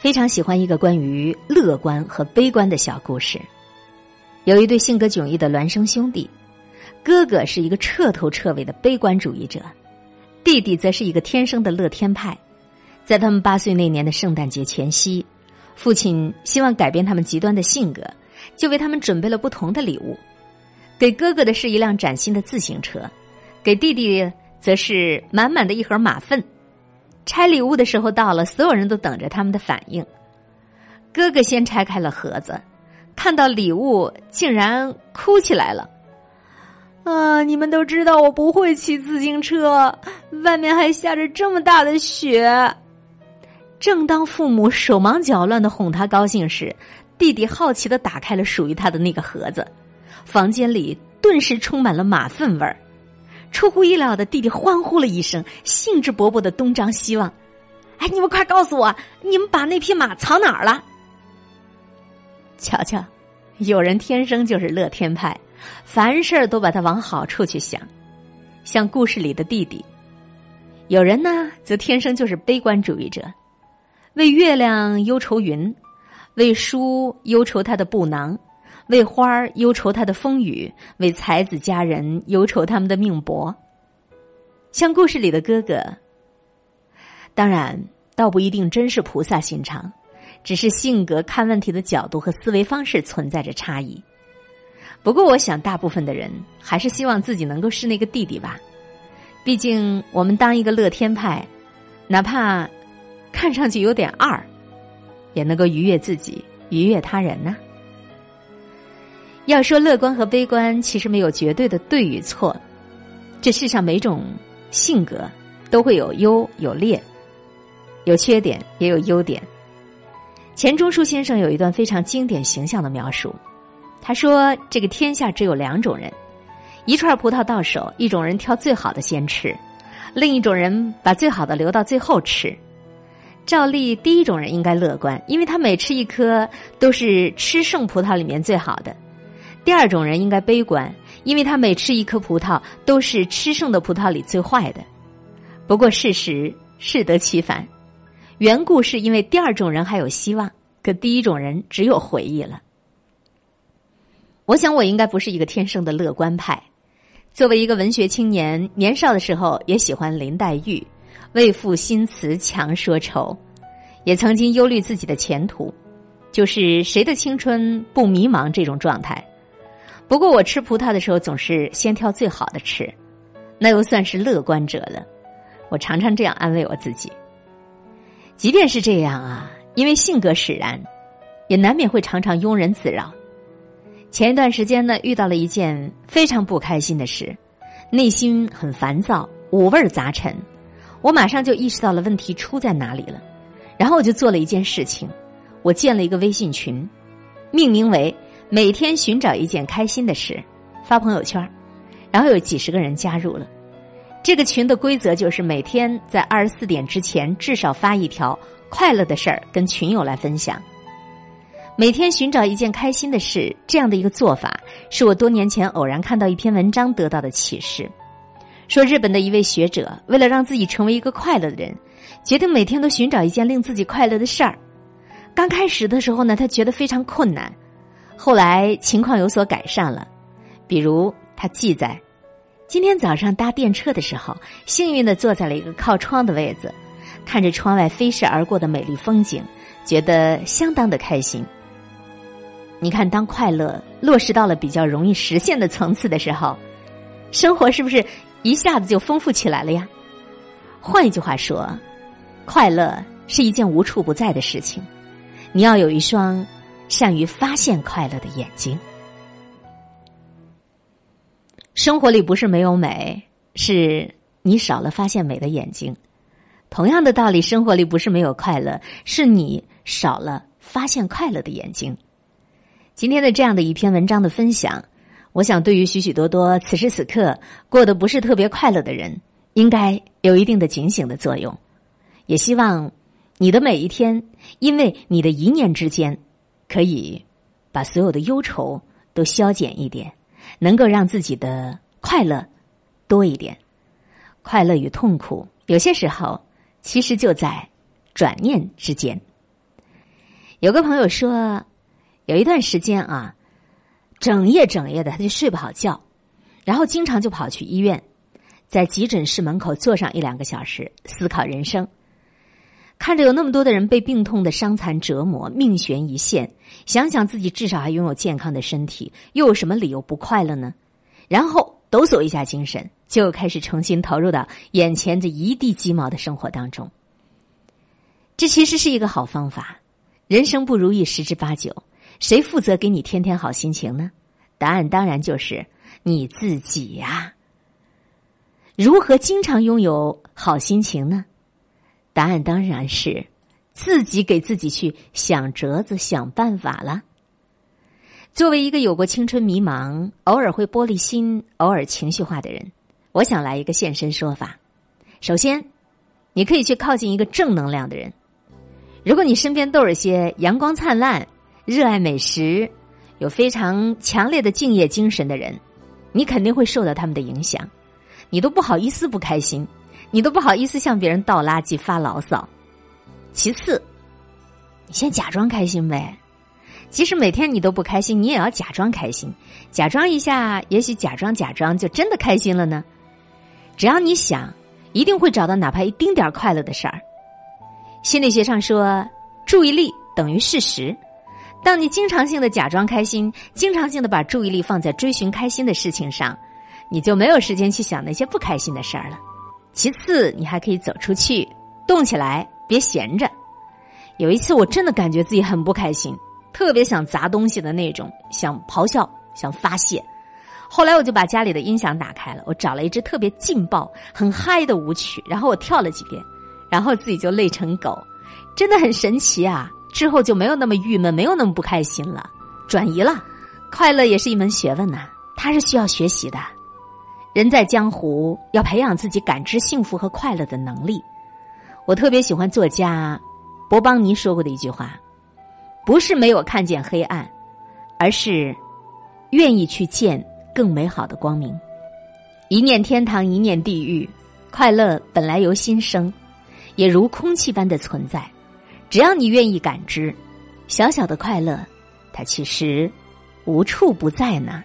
非常喜欢一个关于乐观和悲观的小故事。有一对性格迥异的孪生兄弟，哥哥是一个彻头彻尾的悲观主义者，弟弟则是一个天生的乐天派。在他们八岁那年的圣诞节前夕，父亲希望改变他们极端的性格，就为他们准备了不同的礼物。给哥哥的是一辆崭新的自行车，给弟弟则是满满的一盒马粪。拆礼物的时候到了，所有人都等着他们的反应。哥哥先拆开了盒子，看到礼物竟然哭起来了。啊！你们都知道我不会骑自行车，外面还下着这么大的雪。正当父母手忙脚乱的哄他高兴时，弟弟好奇的打开了属于他的那个盒子，房间里顿时充满了马粪味儿。出乎意料的，弟弟欢呼了一声，兴致勃勃的东张西望。哎，你们快告诉我，你们把那匹马藏哪儿了？瞧瞧，有人天生就是乐天派，凡事都把它往好处去想，像故事里的弟弟；有人呢，则天生就是悲观主义者，为月亮忧愁云，为书忧愁他的布囊。为花儿忧愁他的风雨，为才子佳人忧愁他们的命薄。像故事里的哥哥，当然倒不一定真是菩萨心肠，只是性格、看问题的角度和思维方式存在着差异。不过，我想大部分的人还是希望自己能够是那个弟弟吧。毕竟，我们当一个乐天派，哪怕看上去有点二，也能够愉悦自己，愉悦他人呢。要说乐观和悲观，其实没有绝对的对与错。这世上每种性格都会有优有劣，有缺点也有优点。钱钟书先生有一段非常经典形象的描述，他说：“这个天下只有两种人，一串葡萄到手，一种人挑最好的先吃，另一种人把最好的留到最后吃。照例，第一种人应该乐观，因为他每吃一颗都是吃剩葡萄里面最好的。”第二种人应该悲观，因为他每吃一颗葡萄都是吃剩的葡萄里最坏的。不过事实适得其反，缘故是因为第二种人还有希望，可第一种人只有回忆了。我想我应该不是一个天生的乐观派。作为一个文学青年，年少的时候也喜欢林黛玉，为赋新词强说愁，也曾经忧虑自己的前途，就是谁的青春不迷茫这种状态。不过我吃葡萄的时候总是先挑最好的吃，那又算是乐观者了。我常常这样安慰我自己。即便是这样啊，因为性格使然，也难免会常常庸人自扰。前一段时间呢，遇到了一件非常不开心的事，内心很烦躁，五味杂陈。我马上就意识到了问题出在哪里了，然后我就做了一件事情，我建了一个微信群，命名为。每天寻找一件开心的事，发朋友圈，然后有几十个人加入了。这个群的规则就是每天在二十四点之前至少发一条快乐的事儿跟群友来分享。每天寻找一件开心的事，这样的一个做法，是我多年前偶然看到一篇文章得到的启示。说日本的一位学者为了让自己成为一个快乐的人，决定每天都寻找一件令自己快乐的事儿。刚开始的时候呢，他觉得非常困难。后来情况有所改善了，比如他记载，今天早上搭电车的时候，幸运的坐在了一个靠窗的位子，看着窗外飞逝而过的美丽风景，觉得相当的开心。你看，当快乐落实到了比较容易实现的层次的时候，生活是不是一下子就丰富起来了呀？换一句话说，快乐是一件无处不在的事情，你要有一双。善于发现快乐的眼睛，生活里不是没有美，是你少了发现美的眼睛。同样的道理，生活里不是没有快乐，是你少了发现快乐的眼睛。今天的这样的一篇文章的分享，我想对于许许多多此时此刻过得不是特别快乐的人，应该有一定的警醒的作用。也希望你的每一天，因为你的一念之间。可以把所有的忧愁都消减一点，能够让自己的快乐多一点。快乐与痛苦，有些时候其实就在转念之间。有个朋友说，有一段时间啊，整夜整夜的他就睡不好觉，然后经常就跑去医院，在急诊室门口坐上一两个小时，思考人生。看着有那么多的人被病痛的伤残折磨，命悬一线，想想自己至少还拥有健康的身体，又有什么理由不快乐呢？然后抖擞一下精神，就开始重新投入到眼前这一地鸡毛的生活当中。这其实是一个好方法。人生不如意十之八九，谁负责给你天天好心情呢？答案当然就是你自己呀。如何经常拥有好心情呢？答案当然是自己给自己去想辙子、想办法了。作为一个有过青春迷茫、偶尔会玻璃心、偶尔情绪化的人，我想来一个现身说法。首先，你可以去靠近一个正能量的人。如果你身边都有些阳光灿烂、热爱美食、有非常强烈的敬业精神的人，你肯定会受到他们的影响，你都不好意思不开心。你都不好意思向别人倒垃圾、发牢骚。其次，你先假装开心呗。即使每天你都不开心，你也要假装开心，假装一下，也许假装假装就真的开心了呢。只要你想，一定会找到哪怕一丁点儿快乐的事儿。心理学上说，注意力等于事实。当你经常性的假装开心，经常性的把注意力放在追寻开心的事情上，你就没有时间去想那些不开心的事儿了。其次，你还可以走出去，动起来，别闲着。有一次，我真的感觉自己很不开心，特别想砸东西的那种，想咆哮，想发泄。后来，我就把家里的音响打开了，我找了一支特别劲爆、很嗨的舞曲，然后我跳了几遍，然后自己就累成狗，真的很神奇啊！之后就没有那么郁闷，没有那么不开心了，转移了。快乐也是一门学问呐，它是需要学习的。人在江湖，要培养自己感知幸福和快乐的能力。我特别喜欢作家博邦尼说过的一句话：“不是没有看见黑暗，而是愿意去见更美好的光明。”一念天堂，一念地狱。快乐本来由心生，也如空气般的存在。只要你愿意感知，小小的快乐，它其实无处不在呢。